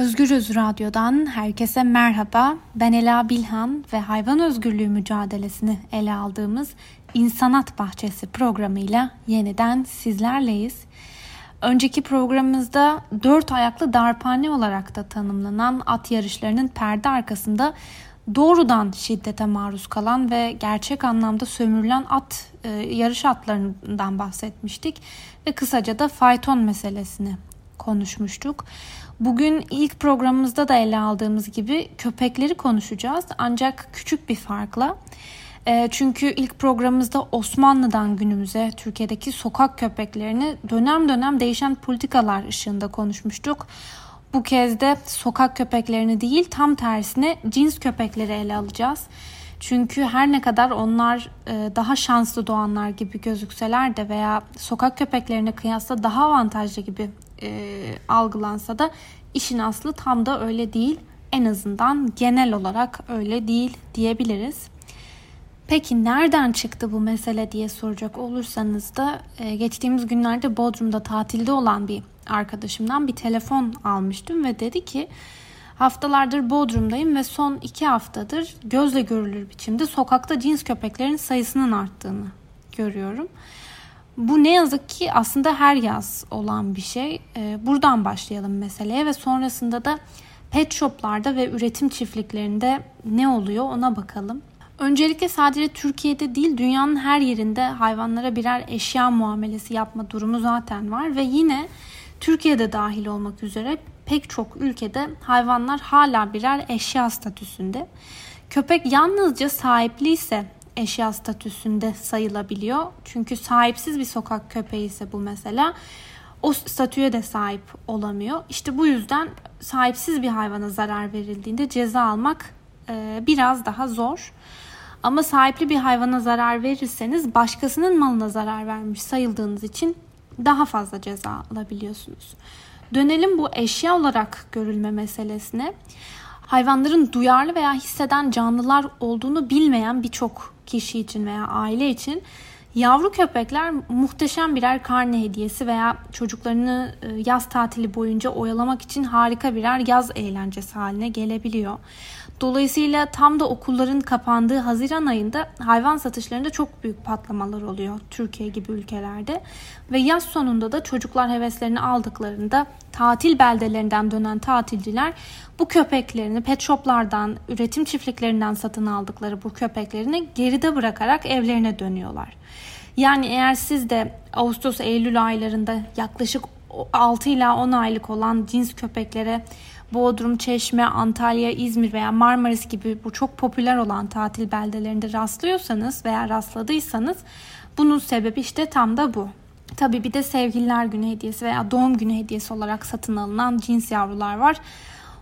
Özgürüz Radyo'dan herkese merhaba. Ben Ela Bilhan ve hayvan özgürlüğü mücadelesini ele aldığımız İnsanat Bahçesi programıyla yeniden sizlerleyiz. Önceki programımızda dört ayaklı darphane olarak da tanımlanan at yarışlarının perde arkasında doğrudan şiddete maruz kalan ve gerçek anlamda sömürülen at e, yarış atlarından bahsetmiştik ve kısaca da fayton meselesini konuşmuştuk. Bugün ilk programımızda da ele aldığımız gibi köpekleri konuşacağız ancak küçük bir farkla. E, çünkü ilk programımızda Osmanlı'dan günümüze Türkiye'deki sokak köpeklerini dönem dönem değişen politikalar ışığında konuşmuştuk. Bu kez de sokak köpeklerini değil tam tersine cins köpekleri ele alacağız. Çünkü her ne kadar onlar e, daha şanslı doğanlar gibi gözükseler de veya sokak köpeklerine kıyasla daha avantajlı gibi e, algılansa da işin aslı tam da öyle değil. En azından genel olarak öyle değil diyebiliriz. Peki nereden çıktı bu mesele diye soracak olursanız da e, geçtiğimiz günlerde Bodrum'da tatilde olan bir arkadaşımdan bir telefon almıştım ve dedi ki haftalardır Bodrum'dayım ve son iki haftadır gözle görülür biçimde sokakta cins köpeklerin sayısının arttığını görüyorum. Bu ne yazık ki aslında her yaz olan bir şey. Ee, buradan başlayalım meseleye ve sonrasında da pet shoplarda ve üretim çiftliklerinde ne oluyor ona bakalım. Öncelikle sadece Türkiye'de değil dünyanın her yerinde hayvanlara birer eşya muamelesi yapma durumu zaten var ve yine Türkiye'de dahil olmak üzere pek çok ülkede hayvanlar hala birer eşya statüsünde. Köpek yalnızca sahipli ise eşya statüsünde sayılabiliyor. Çünkü sahipsiz bir sokak köpeği ise bu mesela o statüye de sahip olamıyor. İşte bu yüzden sahipsiz bir hayvana zarar verildiğinde ceza almak e, biraz daha zor. Ama sahipli bir hayvana zarar verirseniz başkasının malına zarar vermiş sayıldığınız için daha fazla ceza alabiliyorsunuz. Dönelim bu eşya olarak görülme meselesine. Hayvanların duyarlı veya hisseden canlılar olduğunu bilmeyen birçok kişi için veya aile için yavru köpekler muhteşem birer karne hediyesi veya çocuklarını e, yaz tatili boyunca oyalamak için harika birer yaz eğlencesi haline gelebiliyor. Dolayısıyla tam da okulların kapandığı Haziran ayında hayvan satışlarında çok büyük patlamalar oluyor Türkiye gibi ülkelerde. Ve yaz sonunda da çocuklar heveslerini aldıklarında tatil beldelerinden dönen tatilciler bu köpeklerini pet shoplardan, üretim çiftliklerinden satın aldıkları bu köpeklerini geride bırakarak evlerine dönüyorlar. Yani eğer siz de Ağustos-Eylül aylarında yaklaşık 6 ila 10 aylık olan cins köpeklere Bodrum, Çeşme, Antalya, İzmir veya Marmaris gibi bu çok popüler olan tatil beldelerinde rastlıyorsanız veya rastladıysanız bunun sebebi işte tam da bu. Tabi bir de sevgililer günü hediyesi veya doğum günü hediyesi olarak satın alınan cins yavrular var.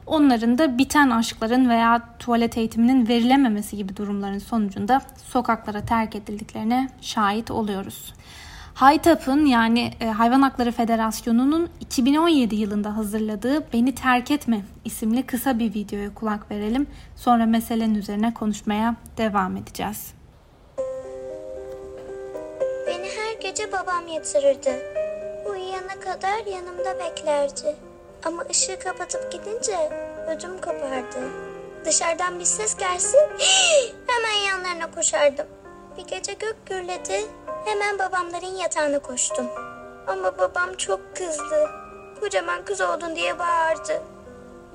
Onların da biten aşkların veya tuvalet eğitiminin verilememesi gibi durumların sonucunda sokaklara terk edildiklerine şahit oluyoruz. Haytap'ın yani e, Hayvan Hakları Federasyonu'nun 2017 yılında hazırladığı Beni Terk Etme isimli kısa bir videoya kulak verelim. Sonra meselenin üzerine konuşmaya devam edeceğiz. Beni her gece babam yatırırdı. Uyuyana kadar yanımda beklerdi. Ama ışığı kapatıp gidince ödüm kopardı. Dışarıdan bir ses gelsin hemen yanlarına koşardım. Bir gece gök gürledi Hemen babamların yatağına koştum. Ama babam çok kızdı. Kocaman kız oldun diye bağırdı.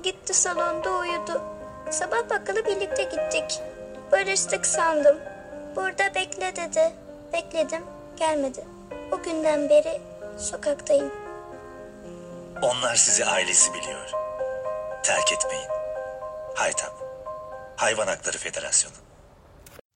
Gitti salonda uyudu. Sabah bakkala birlikte gittik. Barıştık sandım. Burada bekle dedi. Bekledim, gelmedi. O günden beri sokaktayım. Onlar sizi ailesi biliyor. Terk etmeyin. Haytap. Hayvan Hakları Federasyonu.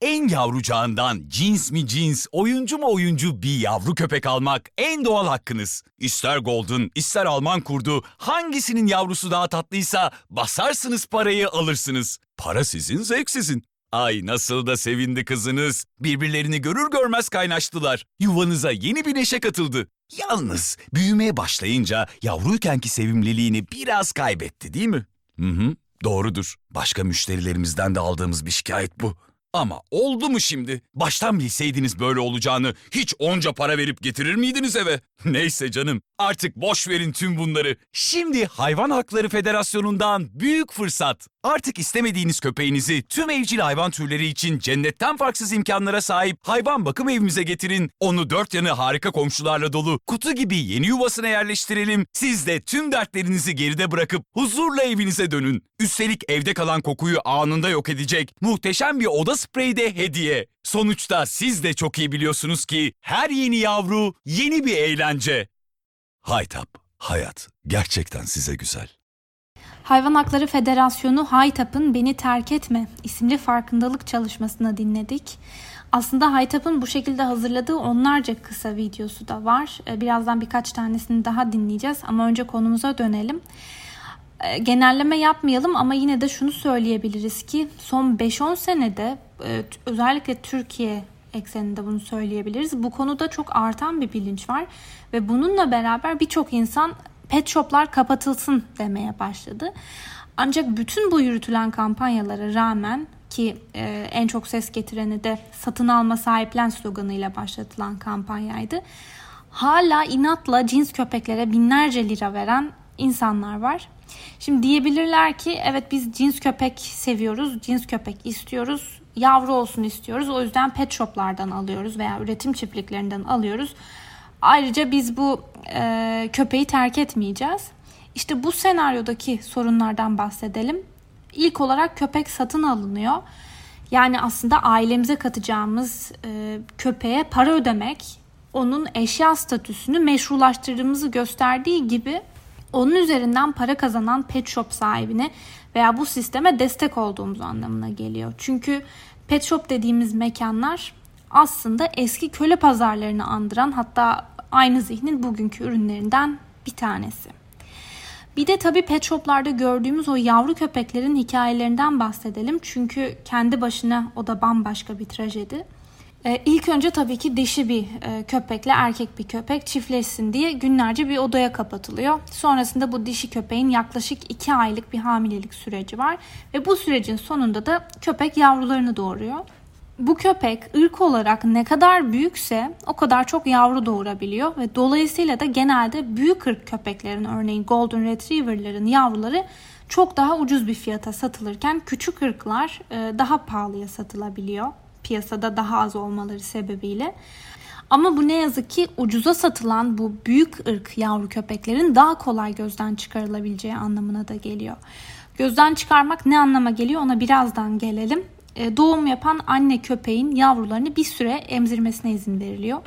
En yavrucağından cins mi cins, oyuncu mu oyuncu bir yavru köpek almak en doğal hakkınız. İster Golden, ister Alman kurdu, hangisinin yavrusu daha tatlıysa basarsınız parayı alırsınız. Para sizin, zevk sizin. Ay nasıl da sevindi kızınız. Birbirlerini görür görmez kaynaştılar. Yuvanıza yeni bir neşe katıldı. Yalnız büyümeye başlayınca yavruykenki sevimliliğini biraz kaybetti değil mi? Hı hı, doğrudur. Başka müşterilerimizden de aldığımız bir şikayet bu. Ama oldu mu şimdi? Baştan bilseydiniz böyle olacağını hiç onca para verip getirir miydiniz eve? Neyse canım artık boş verin tüm bunları. Şimdi Hayvan Hakları Federasyonu'ndan büyük fırsat. Artık istemediğiniz köpeğinizi tüm evcil hayvan türleri için cennetten farksız imkanlara sahip hayvan bakım evimize getirin. Onu dört yanı harika komşularla dolu kutu gibi yeni yuvasına yerleştirelim. Siz de tüm dertlerinizi geride bırakıp huzurla evinize dönün. Üstelik evde kalan kokuyu anında yok edecek muhteşem bir oda spreyi de hediye. Sonuçta siz de çok iyi biliyorsunuz ki her yeni yavru yeni bir eğlence. Haytap, hayat gerçekten size güzel. Hayvan Hakları Federasyonu Haytap'ın Beni Terk Etme isimli farkındalık çalışmasını dinledik. Aslında Haytap'ın bu şekilde hazırladığı onlarca kısa videosu da var. Ee, Birazdan birkaç tanesini daha dinleyeceğiz ama önce konumuza dönelim. Ee, Genelleme yapmayalım ama yine de şunu söyleyebiliriz ki son 5-10 senede e, özellikle Türkiye ekseninde bunu söyleyebiliriz. Bu konuda çok artan bir bilinç var ve bununla beraber birçok insan pet shoplar kapatılsın demeye başladı. Ancak bütün bu yürütülen kampanyalara rağmen ki e, en çok ses getireni de satın alma sahiplen sloganıyla başlatılan kampanyaydı. Hala inatla cins köpeklere binlerce lira veren insanlar var. Şimdi diyebilirler ki evet biz cins köpek seviyoruz, cins köpek istiyoruz, yavru olsun istiyoruz. O yüzden pet shoplardan alıyoruz veya üretim çiftliklerinden alıyoruz. Ayrıca biz bu e, köpeği terk etmeyeceğiz. İşte bu senaryodaki sorunlardan bahsedelim. İlk olarak köpek satın alınıyor. Yani aslında ailemize katacağımız e, köpeğe para ödemek onun eşya statüsünü meşrulaştırdığımızı gösterdiği gibi onun üzerinden para kazanan pet shop sahibine veya bu sisteme destek olduğumuz anlamına geliyor. Çünkü pet shop dediğimiz mekanlar aslında eski köle pazarlarını andıran hatta aynı zihnin bugünkü ürünlerinden bir tanesi. Bir de tabii pet shoplarda gördüğümüz o yavru köpeklerin hikayelerinden bahsedelim. Çünkü kendi başına o da bambaşka bir trajedi. Ee, ilk önce tabii ki dişi bir e, köpekle erkek bir köpek çiftleşsin diye günlerce bir odaya kapatılıyor. Sonrasında bu dişi köpeğin yaklaşık 2 aylık bir hamilelik süreci var. Ve bu sürecin sonunda da köpek yavrularını doğuruyor. Bu köpek ırk olarak ne kadar büyükse o kadar çok yavru doğurabiliyor ve dolayısıyla da genelde büyük ırk köpeklerin örneğin Golden Retriever'ların yavruları çok daha ucuz bir fiyata satılırken küçük ırklar e, daha pahalıya satılabiliyor piyasada daha az olmaları sebebiyle. Ama bu ne yazık ki ucuza satılan bu büyük ırk yavru köpeklerin daha kolay gözden çıkarılabileceği anlamına da geliyor. Gözden çıkarmak ne anlama geliyor ona birazdan gelelim. E, Doğum yapan anne köpeğin yavrularını bir süre emzirmesine izin veriliyor.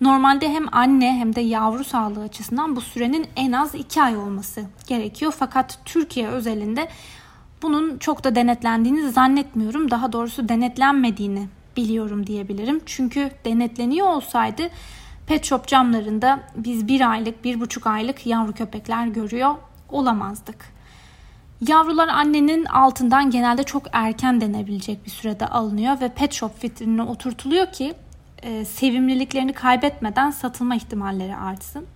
Normalde hem anne hem de yavru sağlığı açısından bu sürenin en az 2 ay olması gerekiyor. Fakat Türkiye özelinde bunun çok da denetlendiğini zannetmiyorum. Daha doğrusu denetlenmediğini biliyorum diyebilirim. Çünkü denetleniyor olsaydı pet shop camlarında biz bir aylık, bir buçuk aylık yavru köpekler görüyor olamazdık. Yavrular annenin altından genelde çok erken denebilecek bir sürede alınıyor ve pet shop vitrinine oturtuluyor ki e, sevimliliklerini kaybetmeden satılma ihtimalleri artsın.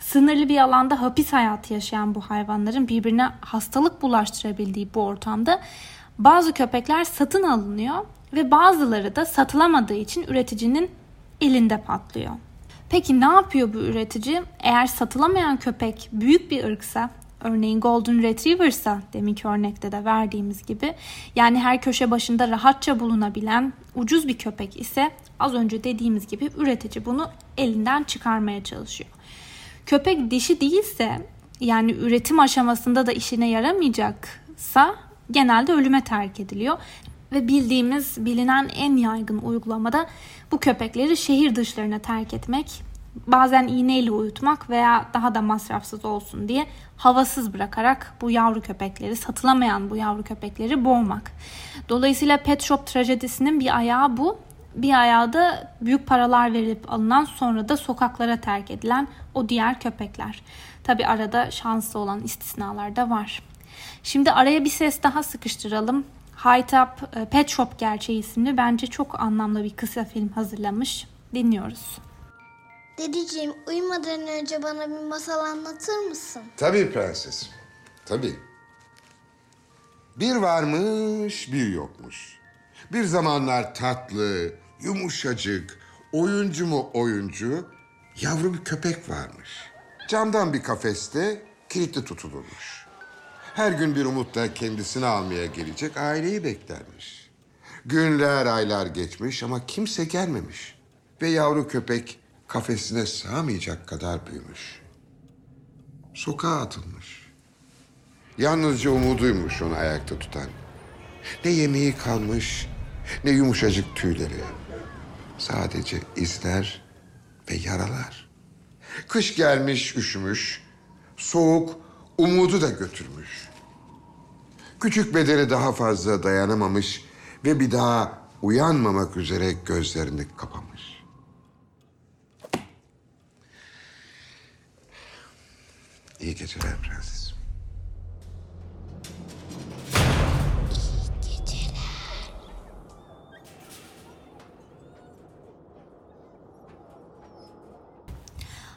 Sınırlı bir alanda hapis hayatı yaşayan bu hayvanların birbirine hastalık bulaştırabildiği bu ortamda bazı köpekler satın alınıyor ve bazıları da satılamadığı için üreticinin elinde patlıyor. Peki ne yapıyor bu üretici? Eğer satılamayan köpek büyük bir ırksa, örneğin Golden Retriever'sa deminki örnekte de verdiğimiz gibi yani her köşe başında rahatça bulunabilen ucuz bir köpek ise az önce dediğimiz gibi üretici bunu elinden çıkarmaya çalışıyor. Köpek dişi değilse yani üretim aşamasında da işine yaramayacaksa genelde ölüme terk ediliyor. Ve bildiğimiz bilinen en yaygın uygulamada bu köpekleri şehir dışlarına terk etmek, bazen iğneyle uyutmak veya daha da masrafsız olsun diye havasız bırakarak bu yavru köpekleri, satılamayan bu yavru köpekleri boğmak. Dolayısıyla pet shop trajedisinin bir ayağı bu. Bir ayağı da büyük paralar verilip alınan sonra da sokaklara terk edilen o diğer köpekler. Tabi arada şanslı olan istisnalar da var. Şimdi araya bir ses daha sıkıştıralım. High Top e, Pet Shop Gerçeği isimli bence çok anlamlı bir kısa film hazırlamış. Dinliyoruz. Dedeciğim uyumadan önce bana bir masal anlatır mısın? Tabii prenses. Tabii. Bir varmış, bir yokmuş. Bir zamanlar tatlı, yumuşacık, oyuncu mu oyuncu, yavru bir köpek varmış. Camdan bir kafeste kilitli tutulurmuş. Her gün bir umutla kendisini almaya gelecek aileyi beklermiş. Günler, aylar geçmiş ama kimse gelmemiş. Ve yavru köpek kafesine sığamayacak kadar büyümüş. Sokağa atılmış. Yalnızca umuduymuş onu ayakta tutan. Ne yemeği kalmış, ne yumuşacık tüyleri. Sadece izler ve yaralar. Kış gelmiş, üşümüş. Soğuk umudu da götürmüş. Küçük bedeni daha fazla dayanamamış ve bir daha uyanmamak üzere gözlerini kapamış. İyi geceler prenses.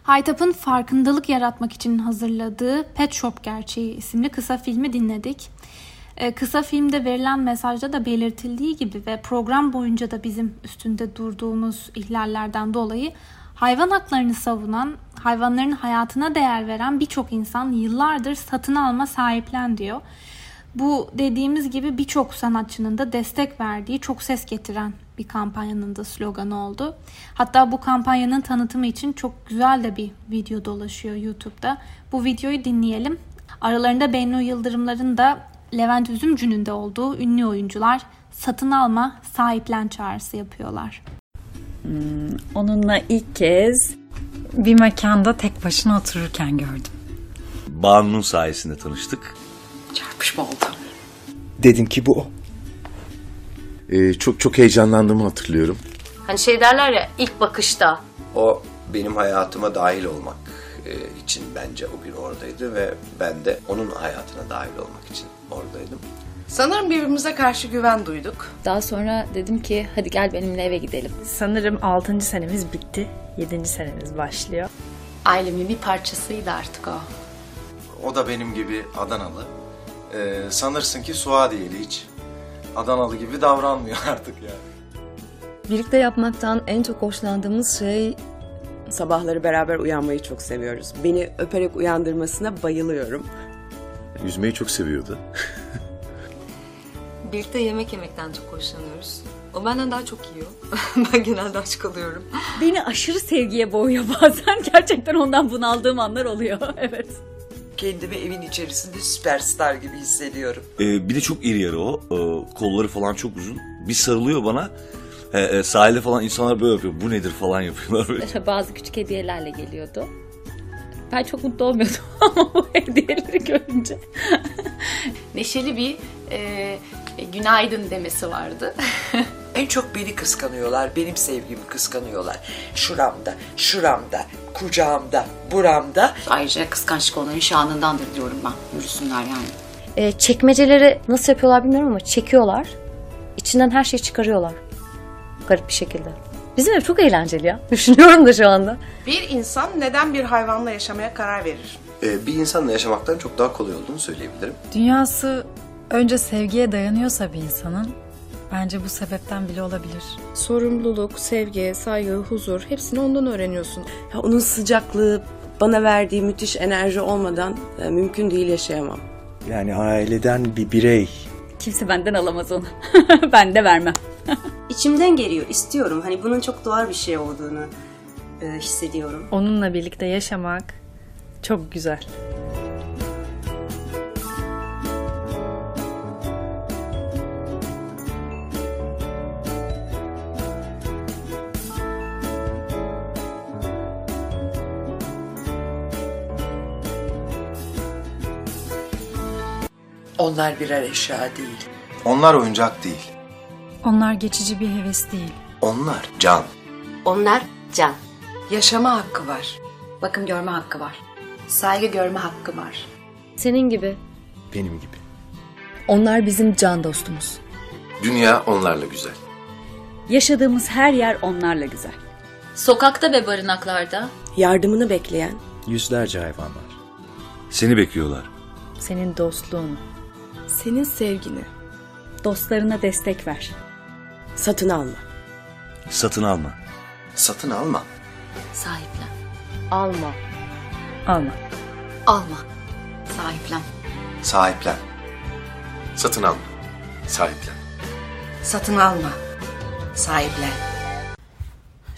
Haytap'ın farkındalık yaratmak için hazırladığı Pet Shop Gerçeği isimli kısa filmi dinledik. Ee, kısa filmde verilen mesajda da belirtildiği gibi ve program boyunca da bizim üstünde durduğumuz ihlallerden dolayı hayvan haklarını savunan, hayvanların hayatına değer veren birçok insan yıllardır satın alma sahiplen diyor. Bu dediğimiz gibi birçok sanatçının da destek verdiği çok ses getiren bir kampanyanın da sloganı oldu. Hatta bu kampanyanın tanıtımı için çok güzel de bir video dolaşıyor YouTube'da. Bu videoyu dinleyelim. Aralarında Bennu Yıldırımların da Levent Üzümcü'nün de olduğu ünlü oyuncular satın alma, sahiplen çağrısı yapıyorlar. Onunla ilk kez bir mekanda tek başına otururken gördüm. Banu'nun sayesinde tanıştık. Çarpışma oldu. Dedim ki bu o. Ee, çok çok heyecanlandığımı hatırlıyorum. Hani şey derler ya ilk bakışta. O benim hayatıma dahil olmak e, için bence o gün oradaydı ve ben de onun hayatına dahil olmak için oradaydım. Sanırım birbirimize karşı güven duyduk. Daha sonra dedim ki hadi gel benimle eve gidelim. Sanırım 6. senemiz bitti. 7. senemiz başlıyor. Ailemin bir parçasıydı artık o. O da benim gibi Adanalı. Ee, sanırsın ki Suadiyeli hiç Adanalı gibi davranmıyor artık yani. Birlikte yapmaktan en çok hoşlandığımız şey Sabahları beraber uyanmayı çok seviyoruz. Beni öperek uyandırmasına bayılıyorum. Yüzmeyi çok seviyordu. birlikte yemek yemekten çok hoşlanıyoruz. O benden daha çok yiyor. ben genelde aç kalıyorum. Beni aşırı sevgiye boğuyor bazen. Gerçekten ondan bunaldığım anlar oluyor. evet. Kendimi evin içerisinde süperstar gibi hissediyorum. Ee, bir de çok iri yarı o. Ee, kolları falan çok uzun. Bir sarılıyor bana. Ee, e, sahilde falan insanlar böyle yapıyor. Bu nedir falan yapıyorlar. Böyle. Bazı küçük hediyelerle geliyordu. Ben çok mutlu olmuyordum ama bu hediyeleri görünce. Neşeli bir e, günaydın demesi vardı. En çok beni kıskanıyorlar, benim sevgimi kıskanıyorlar. Şuramda, şuramda, kucağımda, buramda. Ayrıca kıskançlık onların şanındandır diyorum ben. Yürüsünler yani. Ee, çekmeceleri nasıl yapıyorlar bilmiyorum ama çekiyorlar. İçinden her şeyi çıkarıyorlar. Garip bir şekilde. Bizim ev çok eğlenceli ya. Düşünüyorum da şu anda. Bir insan neden bir hayvanla yaşamaya karar verir? Ee, bir insanla yaşamaktan çok daha kolay olduğunu söyleyebilirim. Dünyası önce sevgiye dayanıyorsa bir insanın bence bu sebepten bile olabilir. Sorumluluk, sevgi, saygı, huzur hepsini ondan öğreniyorsun. Ya onun sıcaklığı, bana verdiği müthiş enerji olmadan e, mümkün değil yaşayamam. Yani aileden bir birey. Kimse benden alamaz onu. ben de vermem. İçimden geliyor, istiyorum. Hani bunun çok doğal bir şey olduğunu e, hissediyorum. Onunla birlikte yaşamak çok güzel. Onlar birer eşya değil. Onlar oyuncak değil. Onlar geçici bir heves değil. Onlar can. Onlar can. Yaşama hakkı var. Bakım görme hakkı var. Saygı görme hakkı var. Senin gibi. Benim gibi. Onlar bizim can dostumuz. Dünya onlarla güzel. Yaşadığımız her yer onlarla güzel. Sokakta ve barınaklarda Yardımını bekleyen, Yüzlerce hayvan var. Seni bekliyorlar. Senin dostluğun. Senin sevgini. Dostlarına destek ver. Satın alma. Satın alma. Satın alma. Sahiplen. Alma. Alma. Alma. Sahiplen. Sahiplen. Satın alma. Sahiplen. Satın alma. Sahiplen.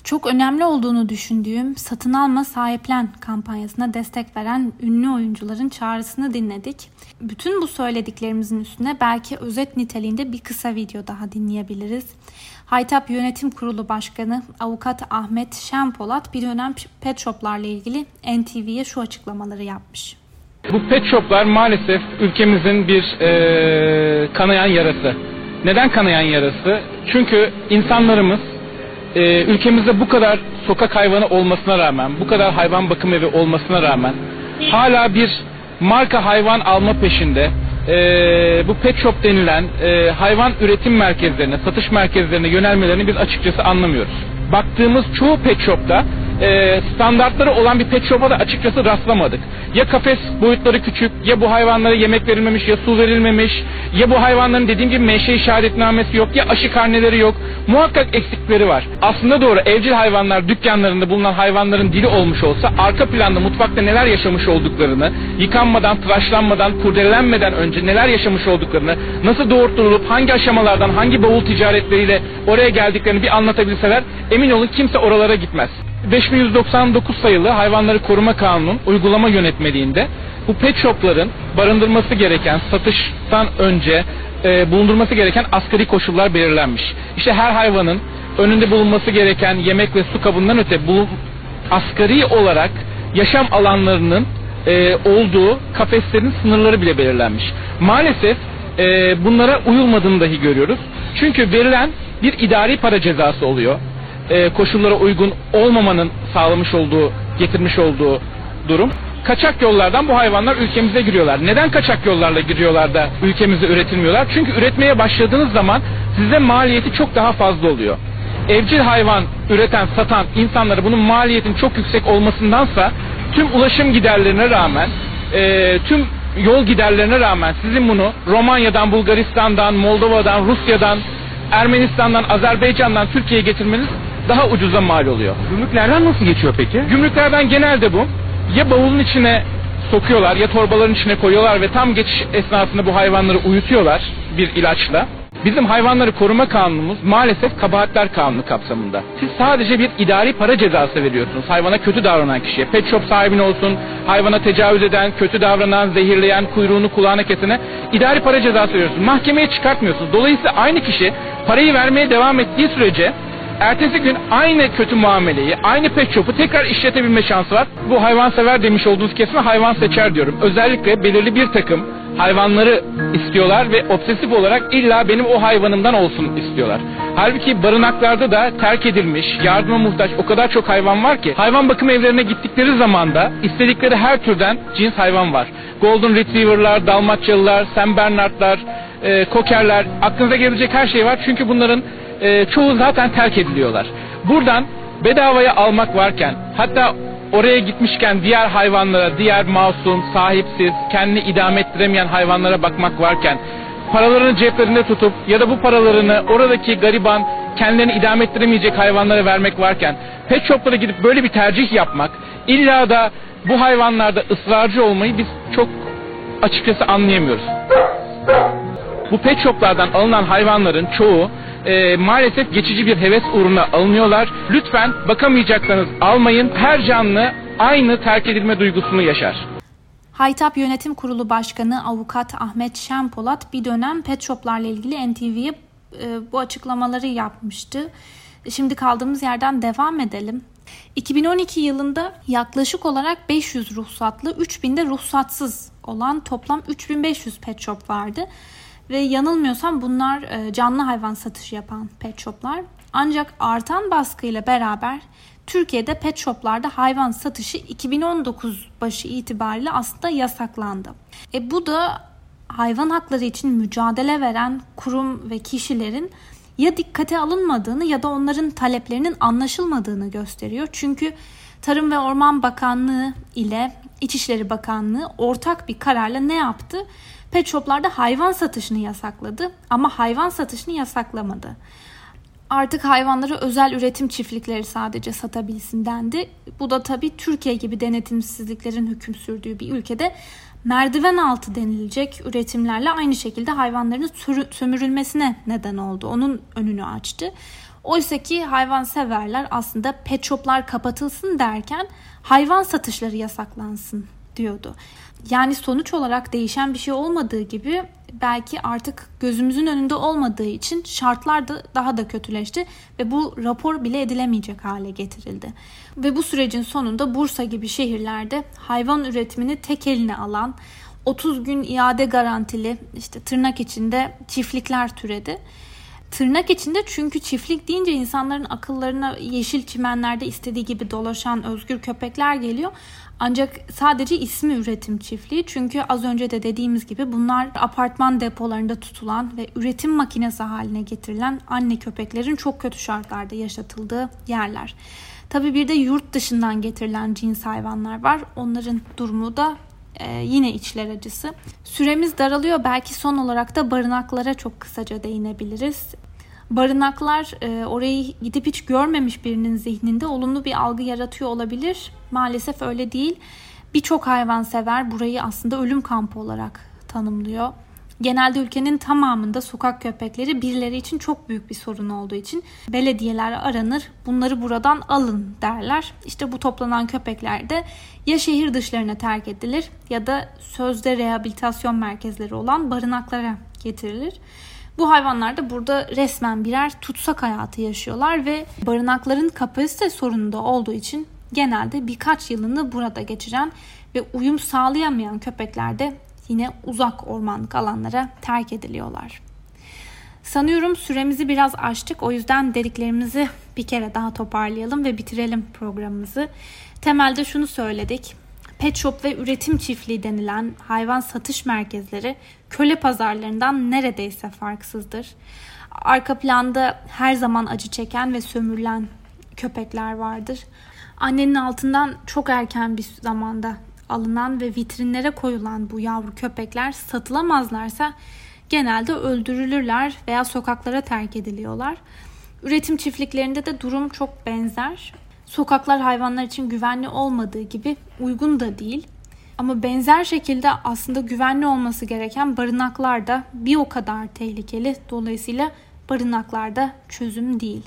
Çok önemli olduğunu düşündüğüm Satın Alma Sahiplen kampanyasına destek veren ünlü oyuncuların çağrısını dinledik. Bütün bu söylediklerimizin üstüne belki özet niteliğinde bir kısa video daha dinleyebiliriz. Haytap Yönetim Kurulu Başkanı Avukat Ahmet Şenpolat bir dönem pet shoplarla ilgili NTV'ye şu açıklamaları yapmış. Bu pet shoplar maalesef ülkemizin bir e, kanayan yarası. Neden kanayan yarası? Çünkü insanlarımız e, ülkemizde bu kadar sokak hayvanı olmasına rağmen, bu kadar hayvan bakım evi olmasına rağmen hala bir marka hayvan alma peşinde e, bu pet shop denilen e, hayvan üretim merkezlerine, satış merkezlerine yönelmelerini biz açıkçası anlamıyoruz. Baktığımız çoğu pet shopta e, standartları olan bir pet shop'a da açıkçası rastlamadık. Ya kafes boyutları küçük, ya bu hayvanlara yemek verilmemiş, ya su verilmemiş, ya bu hayvanların dediğim gibi menşe işaretnamesi yok, ya aşı karneleri yok. Muhakkak eksikleri var. Aslında doğru evcil hayvanlar dükkanlarında bulunan hayvanların dili olmuş olsa arka planda mutfakta neler yaşamış olduklarını, yıkanmadan, tıraşlanmadan, kurdelenmeden önce neler yaşamış olduklarını, nasıl doğurtturulup hangi aşamalardan, hangi bavul ticaretleriyle oraya geldiklerini bir anlatabilseler emin olun kimse oralara gitmez. 5199 sayılı Hayvanları Koruma Kanunu uygulama yönetmeliğinde bu pet shopların barındırması gereken satıştan önce e, bulundurması gereken asgari koşullar belirlenmiş. İşte her hayvanın önünde bulunması gereken yemek ve su kabından öte bulun, asgari olarak yaşam alanlarının e, olduğu kafeslerin sınırları bile belirlenmiş. Maalesef e, bunlara uyulmadığını dahi görüyoruz. Çünkü verilen bir idari para cezası oluyor e, koşullara uygun olmamanın sağlamış olduğu, getirmiş olduğu durum. Kaçak yollardan bu hayvanlar ülkemize giriyorlar. Neden kaçak yollarla giriyorlar da ülkemizde üretilmiyorlar? Çünkü üretmeye başladığınız zaman size maliyeti çok daha fazla oluyor. Evcil hayvan üreten, satan insanlara bunun maliyetin çok yüksek olmasındansa tüm ulaşım giderlerine rağmen, e, tüm yol giderlerine rağmen sizin bunu Romanya'dan, Bulgaristan'dan, Moldova'dan, Rusya'dan, Ermenistan'dan, Azerbaycan'dan Türkiye'ye getirmeniz daha ucuza mal oluyor. Gümrüklerden nasıl geçiyor peki? Gümrüklerden genelde bu ya bavulun içine sokuyorlar ya torbaların içine koyuyorlar ve tam geçiş esnasında bu hayvanları uyutuyorlar bir ilaçla. Bizim hayvanları koruma kanunumuz maalesef kabahatler kanunu kapsamında. Siz sadece bir idari para cezası veriyorsunuz hayvana kötü davranan kişiye. Pet shop sahibine olsun, hayvana tecavüz eden, kötü davranan, zehirleyen, kuyruğunu kulağına kesene idari para cezası veriyorsunuz. Mahkemeye çıkartmıyorsunuz. Dolayısıyla aynı kişi parayı vermeye devam ettiği sürece ertesi gün aynı kötü muameleyi, aynı pet shop'u tekrar işletebilme şansı var. Bu hayvansever demiş olduğunuz kesime hayvan seçer diyorum. Özellikle belirli bir takım hayvanları istiyorlar ve obsesif olarak illa benim o hayvanımdan olsun istiyorlar. Halbuki barınaklarda da terk edilmiş, yardıma muhtaç o kadar çok hayvan var ki hayvan bakım evlerine gittikleri zaman da istedikleri her türden cins hayvan var. Golden Retriever'lar, Dalmaçyalılar, Sam Bernard'lar, e, Kokerler aklınıza gelecek her şey var. Çünkü bunların e, çoğu zaten terk ediliyorlar. Buradan bedavaya almak varken hatta oraya gitmişken diğer hayvanlara, diğer masum, sahipsiz, kendini idame ettiremeyen hayvanlara bakmak varken paralarını ceplerinde tutup ya da bu paralarını oradaki gariban kendilerini idame ettiremeyecek hayvanlara vermek varken pet shoplara gidip böyle bir tercih yapmak illa da bu hayvanlarda ısrarcı olmayı biz çok açıkçası anlayamıyoruz. Bu pet shoplardan alınan hayvanların çoğu e, maalesef geçici bir heves uğruna alınıyorlar. Lütfen bakamayacaksanız almayın. Her canlı aynı terk edilme duygusunu yaşar. Haytap Yönetim Kurulu Başkanı Avukat Ahmet Şenpolat bir dönem pet shoplarla ilgili NTV'ye e, bu açıklamaları yapmıştı. Şimdi kaldığımız yerden devam edelim. 2012 yılında yaklaşık olarak 500 ruhsatlı, 3000 de ruhsatsız olan toplam 3500 pet shop vardı. Ve yanılmıyorsam bunlar e, canlı hayvan satışı yapan pet shoplar. Ancak artan baskıyla beraber Türkiye'de pet shoplarda hayvan satışı 2019 başı itibariyle aslında yasaklandı. E bu da hayvan hakları için mücadele veren kurum ve kişilerin ya dikkate alınmadığını ya da onların taleplerinin anlaşılmadığını gösteriyor. Çünkü Tarım ve Orman Bakanlığı ile İçişleri Bakanlığı ortak bir kararla ne yaptı? Pet shoplarda hayvan satışını yasakladı ama hayvan satışını yasaklamadı. artık hayvanları özel üretim çiftlikleri sadece satabilsin dendi. Bu da tabii Türkiye gibi denetimsizliklerin hüküm sürdüğü bir ülkede merdiven altı denilecek üretimlerle aynı şekilde hayvanların sömürülmesine neden oldu. Onun önünü açtı. Oysa ki hayvan severler aslında pet shoplar kapatılsın derken hayvan satışları yasaklansın diyordu. Yani sonuç olarak değişen bir şey olmadığı gibi belki artık gözümüzün önünde olmadığı için şartlar da daha da kötüleşti ve bu rapor bile edilemeyecek hale getirildi. Ve bu sürecin sonunda Bursa gibi şehirlerde hayvan üretimini tek eline alan 30 gün iade garantili işte tırnak içinde çiftlikler türedi. Tırnak içinde çünkü çiftlik deyince insanların akıllarına yeşil çimenlerde istediği gibi dolaşan özgür köpekler geliyor. Ancak sadece ismi üretim çiftliği çünkü az önce de dediğimiz gibi bunlar apartman depolarında tutulan ve üretim makinesi haline getirilen anne köpeklerin çok kötü şartlarda yaşatıldığı yerler. Tabi bir de yurt dışından getirilen cins hayvanlar var. Onların durumu da e, yine içler acısı. Süremiz daralıyor. Belki son olarak da barınaklara çok kısaca değinebiliriz. Barınaklar e, orayı gidip hiç görmemiş birinin zihninde olumlu bir algı yaratıyor olabilir. Maalesef öyle değil. Birçok hayvansever burayı aslında ölüm kampı olarak tanımlıyor. Genelde ülkenin tamamında sokak köpekleri birileri için çok büyük bir sorun olduğu için belediyeler aranır. Bunları buradan alın derler. İşte bu toplanan köpekler de ya şehir dışlarına terk edilir ya da sözde rehabilitasyon merkezleri olan barınaklara getirilir. Bu hayvanlar da burada resmen birer tutsak hayatı yaşıyorlar ve barınakların kapasite sorunu da olduğu için genelde birkaç yılını burada geçiren ve uyum sağlayamayan köpekler de yine uzak ormanlık alanlara terk ediliyorlar. Sanıyorum süremizi biraz aştık. O yüzden dediklerimizi bir kere daha toparlayalım ve bitirelim programımızı. Temelde şunu söyledik. Pet shop ve üretim çiftliği denilen hayvan satış merkezleri köle pazarlarından neredeyse farksızdır. Arka planda her zaman acı çeken ve sömürülen köpekler vardır. Annenin altından çok erken bir zamanda alınan ve vitrinlere koyulan bu yavru köpekler satılamazlarsa genelde öldürülürler veya sokaklara terk ediliyorlar. Üretim çiftliklerinde de durum çok benzer. Sokaklar hayvanlar için güvenli olmadığı gibi uygun da değil. Ama benzer şekilde aslında güvenli olması gereken barınaklar da bir o kadar tehlikeli. Dolayısıyla barınaklarda çözüm değil.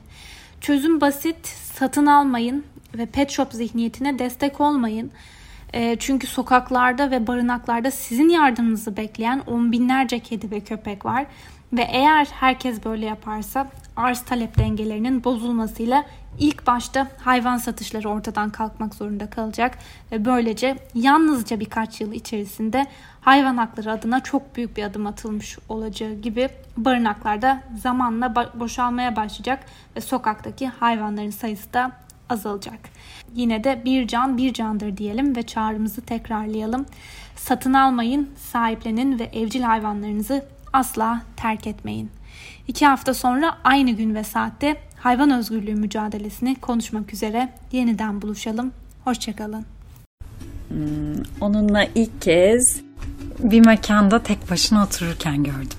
Çözüm basit, satın almayın ve pet shop zihniyetine destek olmayın. E, çünkü sokaklarda ve barınaklarda sizin yardımınızı bekleyen on binlerce kedi ve köpek var. Ve eğer herkes böyle yaparsa arz talep dengelerinin bozulmasıyla ilk başta hayvan satışları ortadan kalkmak zorunda kalacak ve böylece yalnızca birkaç yıl içerisinde hayvan hakları adına çok büyük bir adım atılmış olacağı gibi barınaklarda zamanla boşalmaya başlayacak ve sokaktaki hayvanların sayısı da azalacak. Yine de bir can bir candır diyelim ve çağrımızı tekrarlayalım. Satın almayın, sahiplenin ve evcil hayvanlarınızı asla terk etmeyin. İki hafta sonra aynı gün ve saatte hayvan özgürlüğü mücadelesini konuşmak üzere yeniden buluşalım. Hoşçakalın. Hmm, onunla ilk kez bir mekanda tek başına otururken gördüm.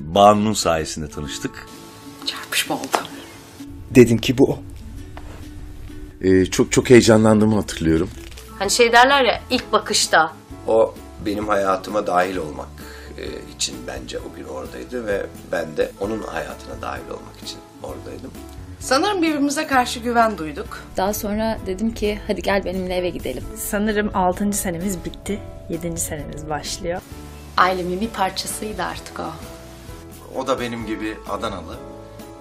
Banu'nun sayesinde tanıştık. Çarpışma oldu. Dedim ki bu o. Ee, çok çok heyecanlandığımı hatırlıyorum. Hani şey derler ya ilk bakışta. O benim hayatıma dahil olmak e, için bence o gün oradaydı ve ben de onun hayatına dahil olmak için oradaydım. Sanırım birbirimize karşı güven duyduk. Daha sonra dedim ki hadi gel benimle eve gidelim. Sanırım 6. senemiz bitti. 7. senemiz başlıyor. Ailemin bir parçasıydı artık o. O da benim gibi Adanalı.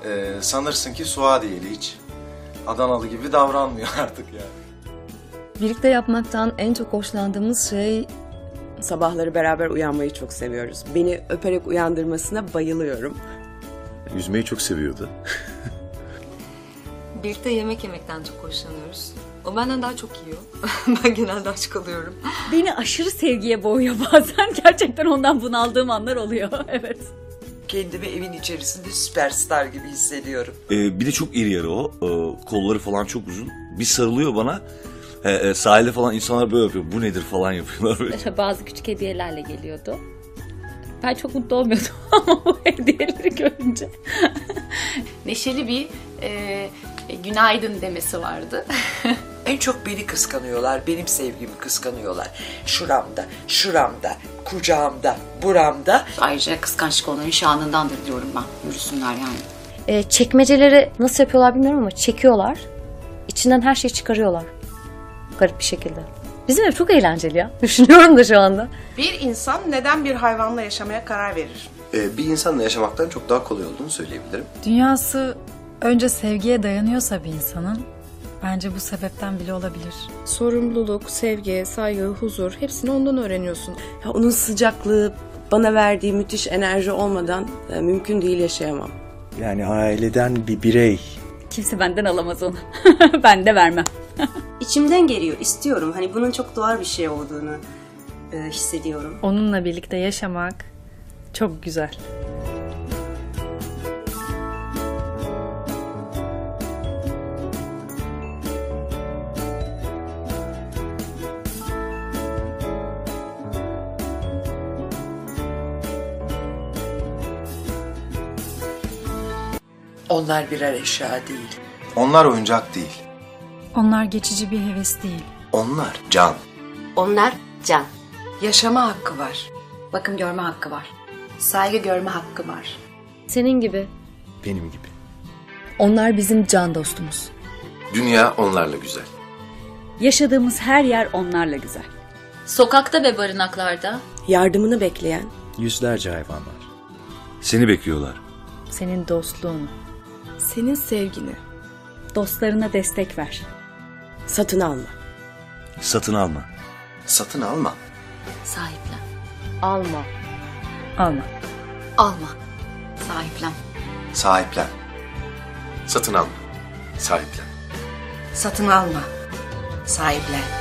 Ee, sanırsın ki Suadiyeli hiç. Adanalı gibi davranmıyor artık yani. Birlikte yapmaktan en çok hoşlandığımız şey Sabahları beraber uyanmayı çok seviyoruz. Beni öperek uyandırmasına bayılıyorum. Yüzmeyi çok seviyordu. Birlikte yemek yemekten çok hoşlanıyoruz. O benden daha çok yiyor. ben genelde aç kalıyorum. Beni aşırı sevgiye boğuyor bazen. Gerçekten ondan bunaldığım anlar oluyor. evet. Kendimi evin içerisinde süperstar gibi hissediyorum. Ee, bir de çok iri yarı o. Ee, kolları falan çok uzun. Bir sarılıyor bana. He, e, sahilde falan insanlar böyle yapıyor. Bu nedir falan yapıyorlar. Böyle. Bazı küçük hediyelerle geliyordu. Ben çok mutlu olmuyordum ama bu hediyeleri görünce. Neşeli bir e, günaydın demesi vardı. En çok beni kıskanıyorlar, benim sevgimi kıskanıyorlar. Şuramda, şuramda, kucağımda, buramda. Ayrıca kıskançlık onların şanındandır diyorum ben. Yürüsünler yani. E, çekmeceleri nasıl yapıyorlar bilmiyorum ama çekiyorlar. İçinden her şeyi çıkarıyorlar. Garip bir şekilde. Bizim ev çok eğlenceli ya. Düşünüyorum da şu anda. Bir insan neden bir hayvanla yaşamaya karar verir? Ee, bir insanla yaşamaktan çok daha kolay olduğunu söyleyebilirim. Dünyası önce sevgiye dayanıyorsa bir insanın bence bu sebepten bile olabilir. Sorumluluk, sevgi, saygı, huzur hepsini ondan öğreniyorsun. Ya onun sıcaklığı, bana verdiği müthiş enerji olmadan e, mümkün değil yaşayamam. Yani aileden bir birey. Kimse benden alamaz onu. ben de vermem. İçimden geliyor, istiyorum. Hani bunun çok doğal bir şey olduğunu e, hissediyorum. Onunla birlikte yaşamak çok güzel. Onlar birer eşya değil. Onlar oyuncak değil. Onlar geçici bir heves değil. Onlar can. Onlar can. Yaşama hakkı var. Bakım görme hakkı var. Saygı görme hakkı var. Senin gibi. Benim gibi. Onlar bizim can dostumuz. Dünya onlarla güzel. Yaşadığımız her yer onlarla güzel. Sokakta ve barınaklarda Yardımını bekleyen, Yüzlerce hayvan var. Seni bekliyorlar. Senin dostluğun. Senin sevgini. Dostlarına destek ver. Satın alma. Satın alma. Satın alma. Sahiplen. Alma. Alma. Alma. Sahiplen. Sahiplen. Satın alma. Sahiplen. Satın alma, sahiplen.